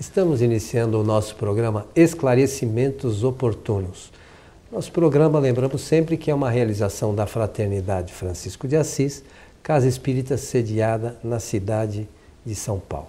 Estamos iniciando o nosso programa Esclarecimentos Oportunos. Nosso programa, lembramos sempre que é uma realização da Fraternidade Francisco de Assis, Casa Espírita sediada na cidade de São Paulo.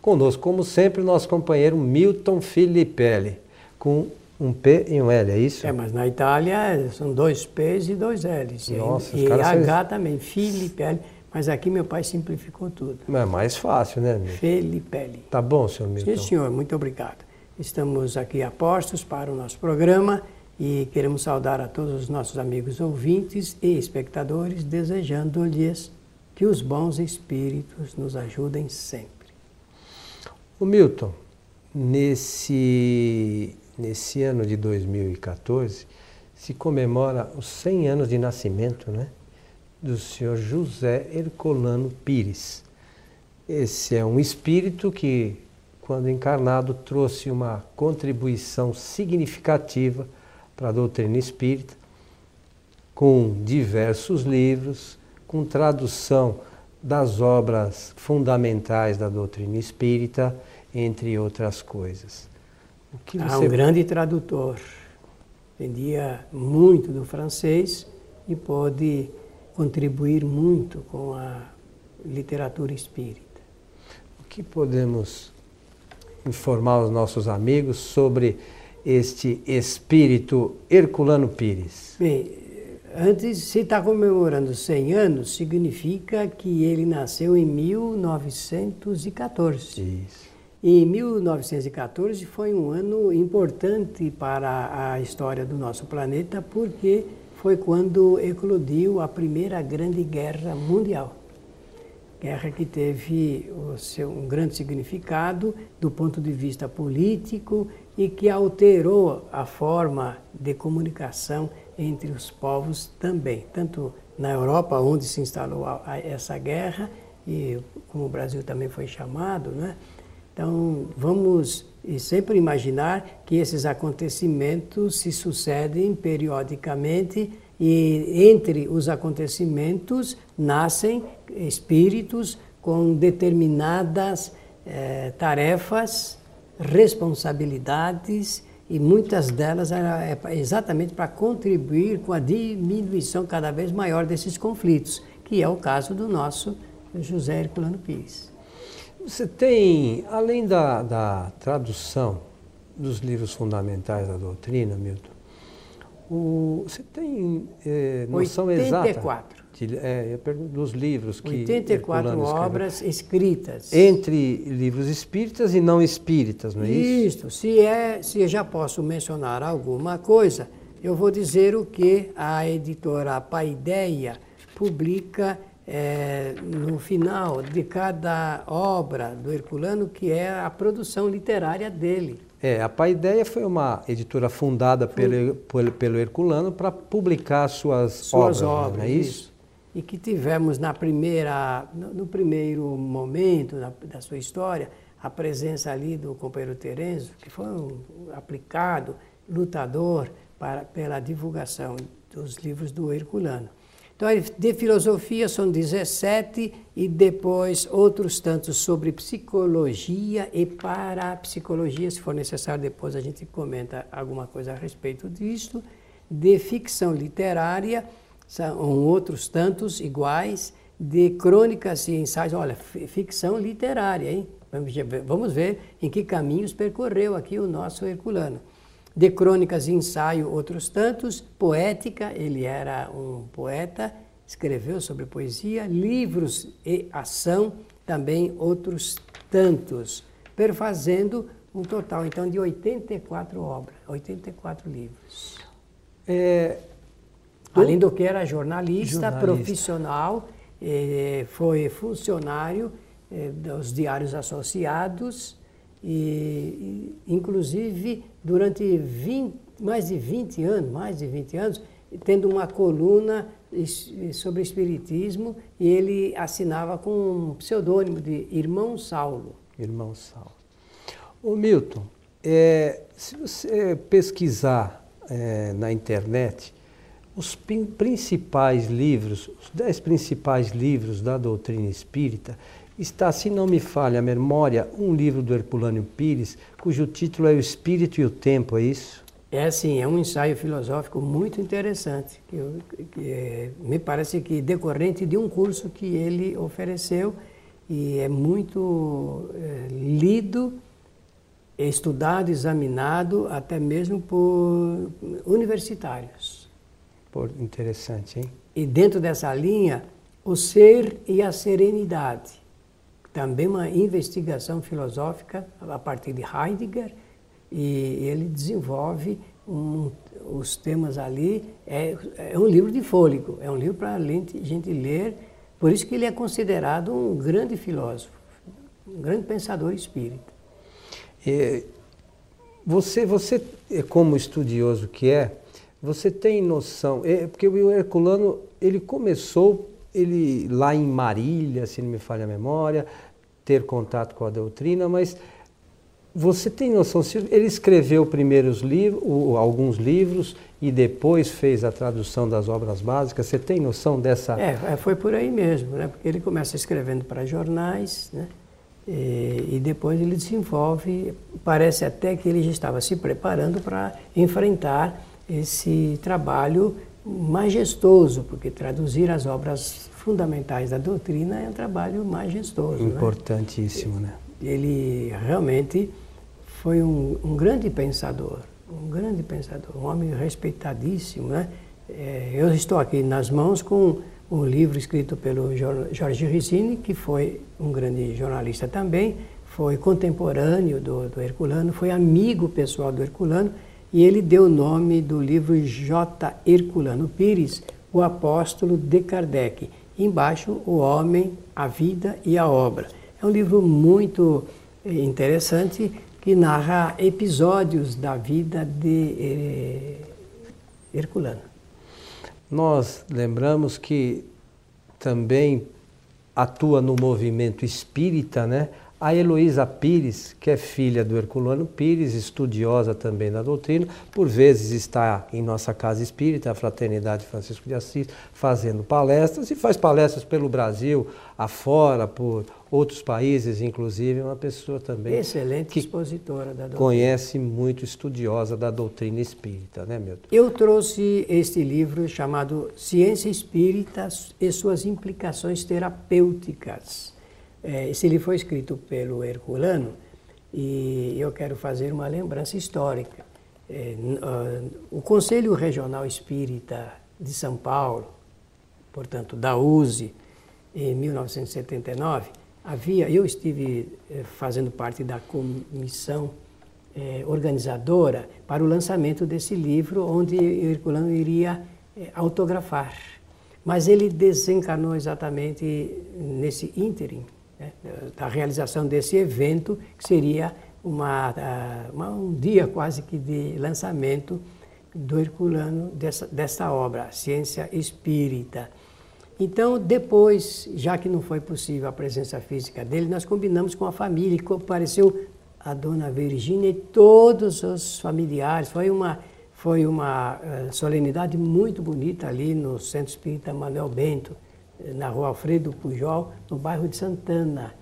Conosco, como sempre, nosso companheiro Milton Filipelli, com um P e um L, é isso? É, mas na Itália são dois P's e dois L's. Nossa, e, e H também, Filipelli. Mas aqui meu pai simplificou tudo. É mais fácil, né, Milton? Filipelli. Tá bom, senhor Milton? Sim, senhor, muito obrigado. Estamos aqui a postos para o nosso programa e queremos saudar a todos os nossos amigos ouvintes e espectadores, desejando-lhes que os bons espíritos nos ajudem sempre. O Milton, nesse, nesse ano de 2014, se comemora os 100 anos de nascimento né, do senhor José Herculano Pires. Esse é um espírito que, quando encarnado, trouxe uma contribuição significativa para a doutrina espírita, com diversos livros, com tradução das obras fundamentais da doutrina espírita, entre outras coisas. O que Ah, você um grande tradutor. Entendia muito do francês e pôde contribuir muito com a literatura espírita. O que podemos informar os nossos amigos sobre este espírito Herculano Pires? Bem, antes, se está comemorando 100 anos, significa que ele nasceu em 1914. Isso. E 1914 foi um ano importante para a história do nosso planeta, porque foi quando eclodiu a primeira grande guerra mundial. Guerra que teve seu, um grande significado do ponto de vista político e que alterou a forma de comunicação entre os povos também, tanto na Europa, onde se instalou a- a- essa guerra, e como o Brasil também foi chamado, né? Então, vamos e sempre imaginar que esses acontecimentos se sucedem periodicamente e entre os acontecimentos nascem espíritos com determinadas eh, tarefas, responsabilidades e muitas delas é pra- exatamente para contribuir com a diminuição cada vez maior desses conflitos, que é o caso do nosso José Herculano Pires. Você tem, além da, da tradução dos livros fundamentais da doutrina, Milton, o- você tem eh, noção 84. exata de, é, pergunto dos livros que 84 Herculano escreveu? obras escritas. entre livros espíritas e não espíritas, não é isso? Isto, se, é, se eu já posso mencionar alguma coisa, eu vou dizer o que a editora Paideia publica eh, no final de cada obra do Herculano, que é a produção literária dele. É, a Paideia foi uma editora fundada pelo, pelo, pelo Herculano para publicar suas, Suas obras, obras, não é isso? E que tivemos na primeira, no, no primeiro momento da, da sua história, a presença ali do companheiro Terenzo, que foi um aplicado, lutador para, pela divulgação dos livros do Herculano. Então, de filosofia são 17 e depois outros tantos sobre psicologia e parapsicologia, se for necessário, depois a gente comenta alguma coisa a respeito disto. De ficção literária, são outros tantos iguais, de crônicas e ensaios, olha, fi- ficção literária, hein? Vamos ver em que caminhos percorreu aqui o nosso Herculano de crônicas e ensaio, outros tantos, poética, ele era um poeta, escreveu sobre poesia, livros e ação, também outros tantos, perfazendo um total, então, de 84 obras, 84 livros. É, Além do que era jornalista, Jornalista. profissional, eh, foi funcionário eh, dos diários associados e, inclusive, durante 20 mais de 20 anos, mais de 20 anos, tendo uma coluna sobre espiritismo e ele assinava com um pseudônimo de Irmão Saulo. irmão Saulo. Ô Milton, é, se você pesquisar é, na internet os prin- principais livros, os dez principais livros da doutrina espírita, está, se não me falha a memória, um livro do Herculâneo Pires, cujo título é O Espírito e o Tempo, é isso? É sim, é um ensaio filosófico muito interessante, que, eu, que é, me parece que decorrente de um curso que ele ofereceu e é muito é, lido, estudado, examinado, até mesmo por universitários. Por interessante, hein? E dentro dessa linha, o ser e a serenidade. Também uma investigação filosófica a partir de Heidegger, e ele desenvolve um, os temas ali. É, é, um livro de fôlego, é um livro para a gente ler, por isso que ele é considerado um grande filósofo, um grande pensador espírita. É, você, você, como estudioso que é, você tem noção, é, porque o Herculano, ele começou ele lá em Marília, se não me falha a memória, ter contato com a doutrina, mas você tem noção, ele escreveu primeiros livros, alguns livros e depois fez a tradução das obras básicas, você tem noção dessa... É, é, foi por aí mesmo, né? porque ele começa escrevendo para jornais, né? E, e, depois ele desenvolve, parece até que ele já estava se preparando para enfrentar esse trabalho majestoso, porque traduzir as obras fundamentais da doutrina é um trabalho majestoso. Né? Importantíssimo, né? né? Ele realmente foi um, um, grande pensador, um grande pensador, um homem respeitadíssimo, né? É, eu estou aqui nas mãos com um livro escrito pelo Jorge Ricini, que foi um grande jornalista também, foi contemporâneo do, do Herculano, foi amigo pessoal do Herculano, e ele deu o nome do livro J. Herculano Pires, o apóstolo de Kardec. Embaixo, o homem, a vida e a obra. É um livro muito eh, interessante que narra episódios da vida de eh, Herculano. Nós lembramos que também atua no movimento espírita, né? A Heloísa Pires, que é filha do Herculano Pires, estudiosa também da doutrina, por vezes está em nossa casa espírita, a Fraternidade Francisco de Assis, fazendo palestras e faz palestras pelo Brasil, afora, por outros países, inclusive, é uma pessoa também. Excelente expositora da doutrina. Conhece muito, estudiosa da doutrina espírita, né, Milton? Eu trouxe este livro chamado Ciência Espírita e suas implicações terapêuticas esse livro foi escrito pelo Herculano e eu quero fazer uma lembrança histórica. É, uh, o Conselho Regional Espírita de São Paulo, portanto, da USE, em 1979, havia, eu estive eh, fazendo parte da comissão organizadora para o lançamento desse livro, onde Herculano iria autografar. Mas ele desencarnou exatamente nesse ínterim, né, da realização desse evento, que seria uma, uma, um dia quase que de lançamento do Herculano dessa, dessa obra, Ciência Espírita. Então, depois, já que não foi possível a presença física dele, nós combinamos com a família, e compareceu a dona Virgínia e todos os familiares. Foi uma, foi uma uh, solenidade muito bonita ali no Centro Espírita Manuel Bento na rua Alfredo Pujol, no bairro de Santana.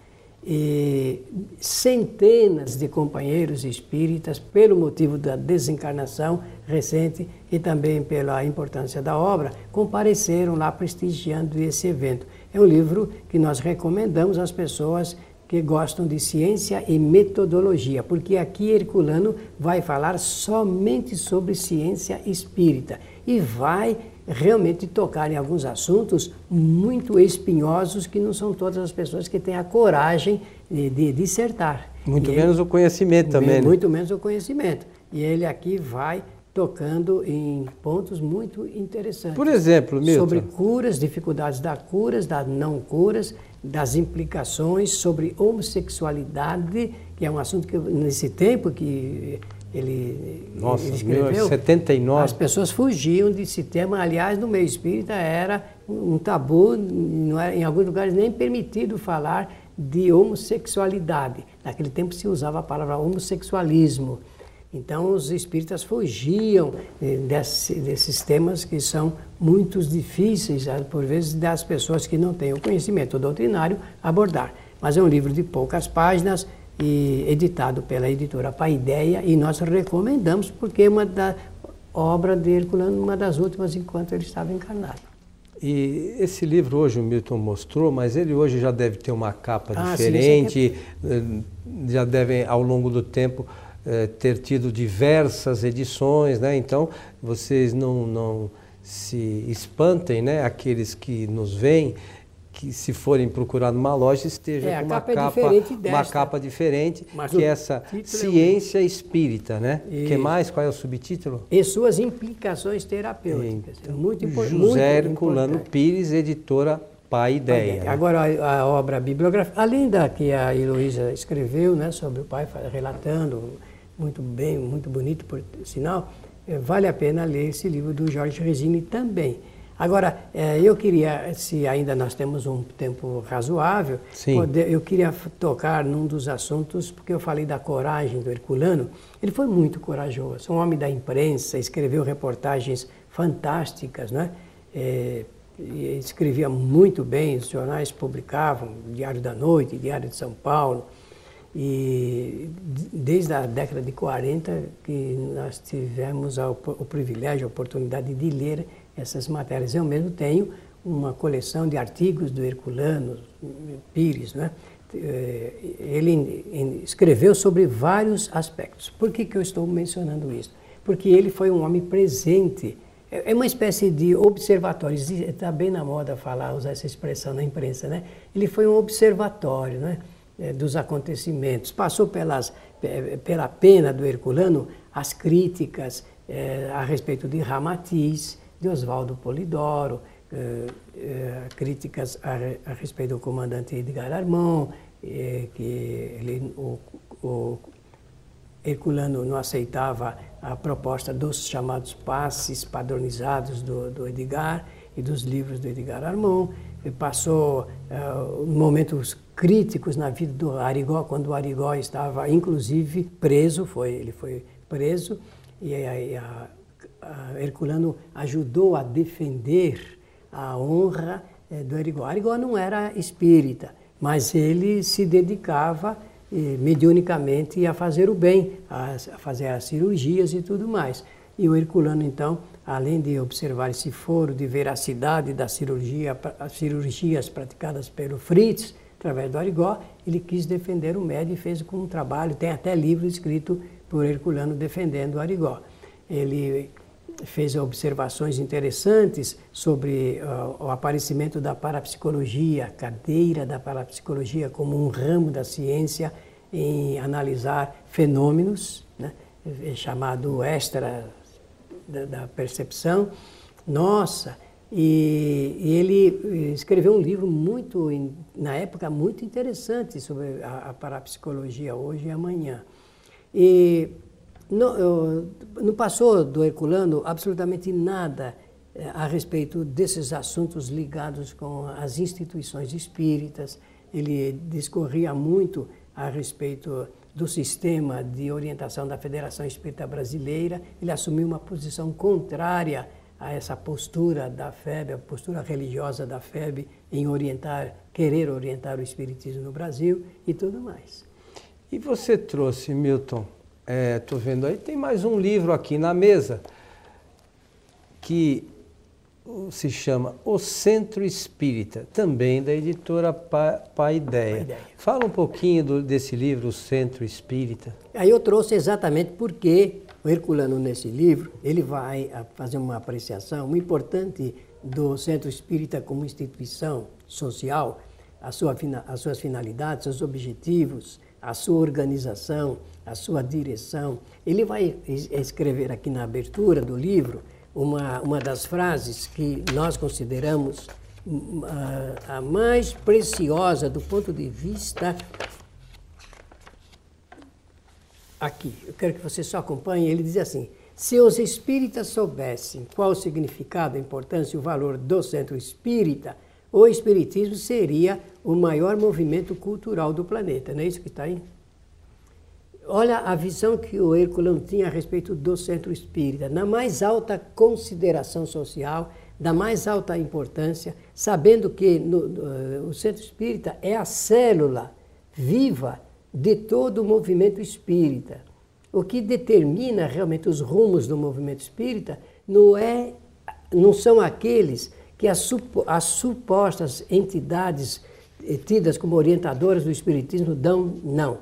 E centenas de companheiros espíritas, pelo motivo da desencarnação recente e também pela importância da obra, compareceram lá prestigiando esse evento. É um livro que nós recomendamos às pessoas que gostam de ciência e metodologia, porque aqui Herculano vai falar somente sobre ciência espírita e vai realmente tocar em alguns assuntos muito espinhosos que não são todas as pessoas que têm a coragem de, de dissertar. Muito e menos ele, o conhecimento também. Né? Muito menos o conhecimento. E ele aqui vai tocando em pontos muito interessantes. Por exemplo, Milton. Sobre curas, dificuldades das curas, das não curas, das implicações sobre homossexualidade, que é um assunto que nesse tempo que ele, Nossa, ele escreveu, 79. as pessoas fugiam desse tema. Aliás, no meio espírita era um tabu, não era, em alguns lugares nem permitido falar de homossexualidade. Naquele tempo se usava a palavra homossexualismo. Então os espíritas fugiam eh, desse, desses temas que são muito difíceis, por vezes, das pessoas que não têm o conhecimento doutrinário abordar. mas é um livro de poucas páginas e editado pela editora Paideia e nós recomendamos porque é uma da obra de Herculano, uma das últimas enquanto ele estava encarnado. E esse livro hoje o Milton mostrou, mas ele hoje já deve ter uma capa ah, diferente, sim, é... já deve ao longo do tempo eh, ter tido diversas edições, né? Então vocês não, não se espantem, né? Aqueles que nos veem que se forem procurar numa loja esteja é, com uma capa, é uma capa diferente, Mas que é essa ciência é um... espírita, né? E... que mais? Qual é o subtítulo? E suas implicações terapêuticas. Então, muito, José muito Herculano Pires, editora Pai Ideia. Né? Agora a, a, obra bibliográfica, além da que a Heloísa escreveu, né, sobre o pai relatando muito bem, muito bonito por sinal, eh, vale a pena ler esse livro do Jorge Resini também. Agora, é, eu queria, se ainda nós temos um tempo razoável, poder, eu queria tocar num dos assuntos, porque eu falei da coragem do Herculano. Ele foi muito corajoso, um homem da imprensa, escreveu reportagens fantásticas, né? É, escrevia muito bem, os jornais publicavam, Diário da Noite, Diário de São Paulo. E desde a década de 40 que nós tivemos o privilégio, a oportunidade de ler essas matérias. Eu mesmo tenho uma coleção de artigos do Herculano Pires, né? Eh, ele escreveu sobre vários aspectos. Por que, que eu estou mencionando isso? Porque ele foi um homem presente. É, é uma espécie de observatório. Está bem na moda falar, usar essa expressão na imprensa, né? Ele foi um observatório, né? Eh, dos acontecimentos. Passou pelas, pela pena do Herculano as críticas é, a respeito de Ramatiz, de Oswaldo Polidoro, eh, eh, críticas a, a, respeito do comandante Edgar Armand, eh, que ele, o, o Herculano não aceitava a proposta dos chamados passes padronizados do, do Edgar e dos livros do Edgar Armand. Ele passou uh, momentos críticos na vida do Arigó, quando o Arigó estava, inclusive, preso, foi, ele foi preso, e a Herculano ajudou a defender a honra eh, do Arigó. Arigó não era espírita, mas ele se dedicava eh, mediunicamente a fazer o bem, a, fazer as cirurgias e tudo mais. E o Herculano, então, além de observar esse foro de veracidade da cirurgia, as cirurgias praticadas pelo Fritz, através do Arigó, ele quis defender o médio e fez com um trabalho, tem até livro escrito por Herculano defendendo o Arigó. Ele fez observações interessantes sobre uh, o aparecimento da parapsicologia, cadeira da parapsicologia como um ramo da ciência em analisar fenômenos, né, chamado extra da, da percepção. Nossa, e, e, ele escreveu um livro muito, na época, muito interessante sobre a, a parapsicologia hoje e amanhã. E não, não passou do Herculano absolutamente nada eh, a respeito desses assuntos ligados com as instituições espíritas. Ele discorria muito a respeito do sistema de orientação da Federação Espírita Brasileira. Ele assumiu uma posição contrária a essa postura da FEB, a postura religiosa da FEB em orientar, querer orientar o espiritismo no Brasil e tudo mais. E você trouxe, Milton, Estou é, vendo aí, tem mais um livro aqui na mesa que se chama O Centro Espírita, também da editora pa Paideia. Fala um pouquinho do, desse livro, O Centro Espírita. Aí eu trouxe exatamente porque o Herculano, nesse livro, ele vai fazer uma apreciação muito importante do Centro Espírita como instituição social, a sua, as suas finalidades, seus objetivos, a sua organização, a sua direção. Ele vai escrever aqui na abertura do livro uma, uma das frases que nós consideramos hum, a, a mais preciosa do ponto de vista. Aqui, eu quero que você só acompanhe. Ele diz assim: se os espíritas soubessem qual o significado, a importância e o valor do centro espírita, o espiritismo seria o maior movimento cultural do planeta. Não é isso que está aí? Olha a visão que o Herculano tinha a respeito do centro espírita. Na mais alta consideração social, da mais alta importância, sabendo que no, no, o centro espírita é a célula viva de todo o movimento espírita. O que determina realmente os rumos do movimento espírita não, é, não são aqueles que as, as supostas entidades eh, tidas como orientadoras do espiritismo dão, não.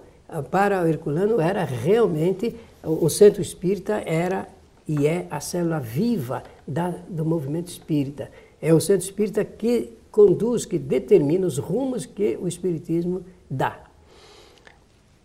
Para o Herculano era realmente, o centro espírita era e é a célula viva da, do movimento espírita. É o centro espírita que conduz, que determina os rumos que o espiritismo dá.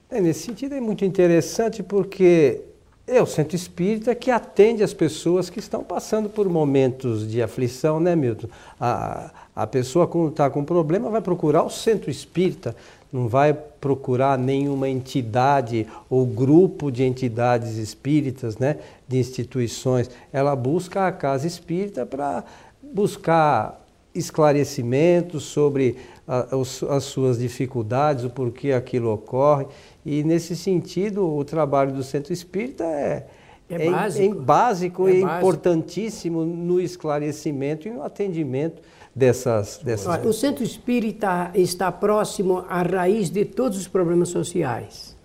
É, nesse sentido é muito interessante porque é o centro espírita que atende as pessoas que estão passando por momentos de aflição, né, Milton? A, a pessoa, quando está com problema, vai procurar o centro espírita, não vai procurar nenhuma entidade ou grupo de entidades espíritas, né, de instituições. Ela busca a casa espírita para buscar esclarecimentos sobre a, as suas dificuldades, o porquê aquilo ocorre. E nesse sentido, o trabalho do centro espírita é, é, é básico, é básico é e básico. importantíssimo no esclarecimento e no atendimento dessas, dessas. O centro espírita está próximo à raiz de todos os problemas sociais.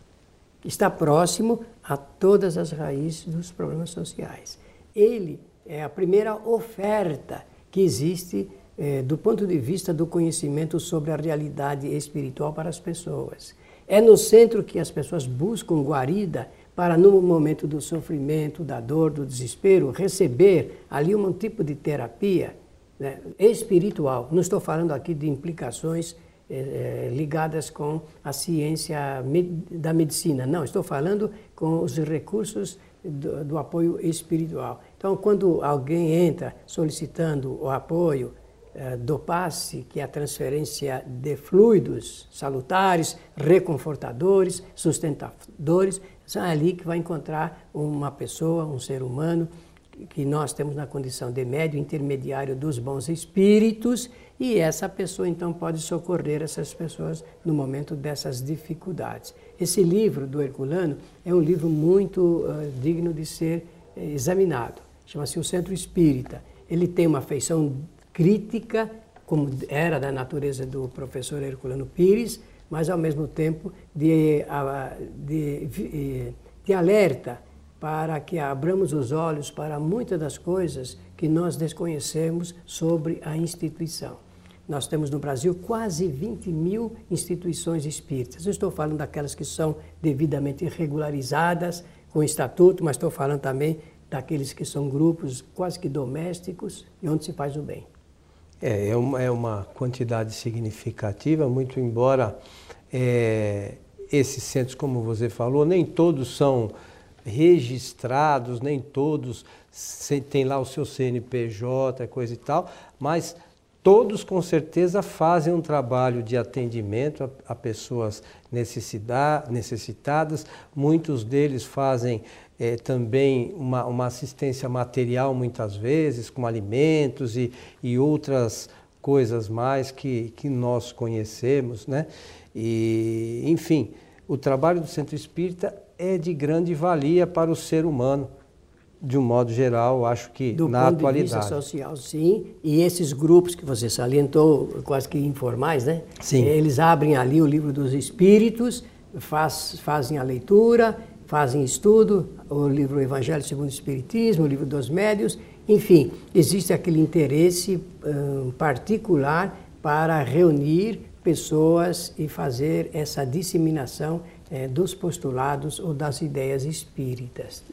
Está próximo a todas as raízes dos problemas sociais. Ele é a primeira oferta que existe é, do ponto de vista do conhecimento sobre a realidade espiritual para as pessoas. É no centro que as pessoas buscam guarida para, no momento do sofrimento, da dor, do desespero, receber ali um tipo de terapia né, espiritual. Não estou falando aqui de implicações eh, ligadas com a ciência da medicina. Não, estou falando com os recursos do, do apoio espiritual. Então, quando alguém entra solicitando o apoio, eh, do passe, que é a transferência de fluidos salutares, reconfortadores, sustentadores, são ali que vai encontrar uma pessoa, um ser humano, que nós temos na condição de médio intermediário dos bons espíritos, e essa pessoa então pode socorrer essas pessoas no momento dessas dificuldades. Esse livro do Herculano é um livro muito uh, digno de ser uh, examinado. Chama-se O Centro Espírita. Ele tem uma feição crítica, como era da natureza do professor Herculano Pires, mas ao mesmo tempo de, de, de, de alerta para que abramos os olhos para muitas das coisas que nós desconhecemos sobre a instituição. Nós temos no Brasil quase 20 mil instituições espíritas. Eu estou falando daquelas que são devidamente regularizadas com estatuto, mas estou falando também daqueles que são grupos quase que domésticos e onde se faz o bem. É, é uma, é uma quantidade significativa, muito embora é, esses centros, como você falou, nem todos são registrados, nem todos têm lá o seu CNPJ, coisa e tal, mas todos com certeza fazem um trabalho de atendimento a, a pessoas necessitadas, muitos deles fazem é, também uma, uma, assistência material muitas vezes, com alimentos e, e outras coisas mais que, que nós conhecemos, né? E, enfim, o trabalho do Centro Espírita é de grande valia para o ser humano, de um modo geral, acho que Do na ponto atualidade. De vista social, sim. E esses grupos que você salientou, quase que informais, né? Sim. Eles abrem ali o livro dos Espíritos, faz, fazem a leitura, fazem estudo, o livro Evangelho segundo o Espiritismo, o livro dos Médios, enfim, existe aquele interesse um, particular para reunir pessoas e fazer essa disseminação é, dos postulados ou das ideias espíritas.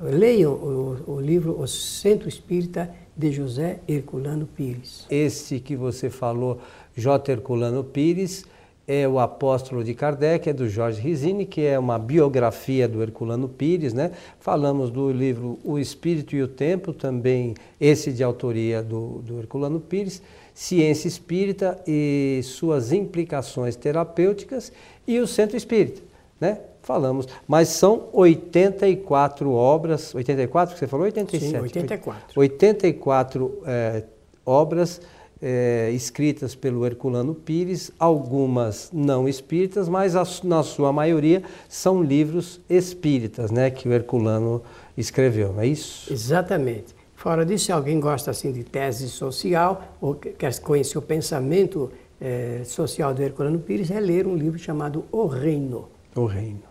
Leiam o, o, livro O Centro Espírita de José Herculano Pires. Esse que você falou, J. Herculano Pires, é o Apóstolo de Kardec, é do Jorge Risini, que é uma biografia do Herculano Pires, né? Falamos do livro O Espírito e o Tempo, também esse de autoria do, do Herculano Pires, Ciência Espírita e suas implicações terapêuticas e o Centro Espírita, né? Falamos, mas são 84 obras, 84 que você falou? 87? Sim, 84. 84 é, obras é, escritas pelo Herculano Pires, algumas não espíritas, mas a, na sua maioria são livros espíritas, né, que o Herculano escreveu, não é isso? Exatamente. Fora disso, se alguém gosta assim de tese social ou quer conhecer o pensamento eh, social do Herculano Pires, é ler um livro chamado O Reino. O Reino.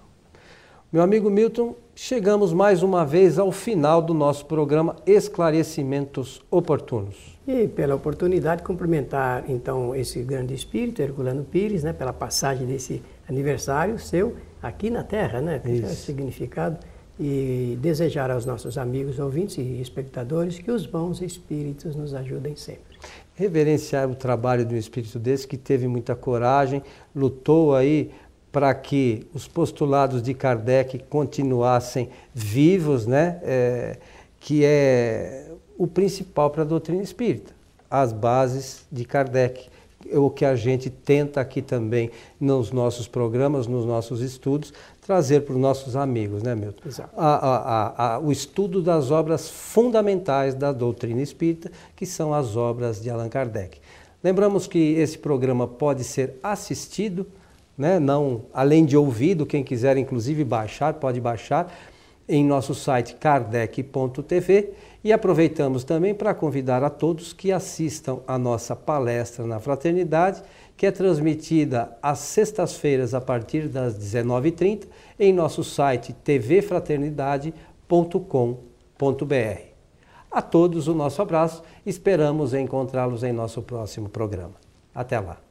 Meu amigo Milton, chegamos mais uma vez ao final do nosso programa Esclarecimentos Oportunos. E pela oportunidade cumprimentar então esse grande espírito, Herculano Pires, né, pela passagem desse aniversário seu aqui na Terra, né? Isso. É significado e desejar aos nossos amigos ouvintes e espectadores que os bons espíritos nos ajudem sempre. Reverenciar o trabalho de um espírito desse que teve muita coragem, lutou aí para que os postulados de Kardec continuassem vivos, né? É, que é o principal para a doutrina espírita, as bases de Kardec o que a gente tenta aqui também nos nossos programas, nos nossos estudos, trazer para os nossos amigos, né, Milton? Exato. A, a, a, o estudo das obras fundamentais da doutrina espírita, que são as obras de Allan Kardec. Lembramos que esse programa pode ser assistido, né, não, além de ouvido, quem quiser inclusive baixar, pode baixar em nosso site kardec.tv e aproveitamos também para convidar a todos que assistam a nossa palestra na Fraternidade, que é transmitida às sextas-feiras a partir das 19h30 em nosso site tvfraternidade.com.br. A todos o nosso abraço, esperamos encontrá-los em nosso próximo programa. Até lá.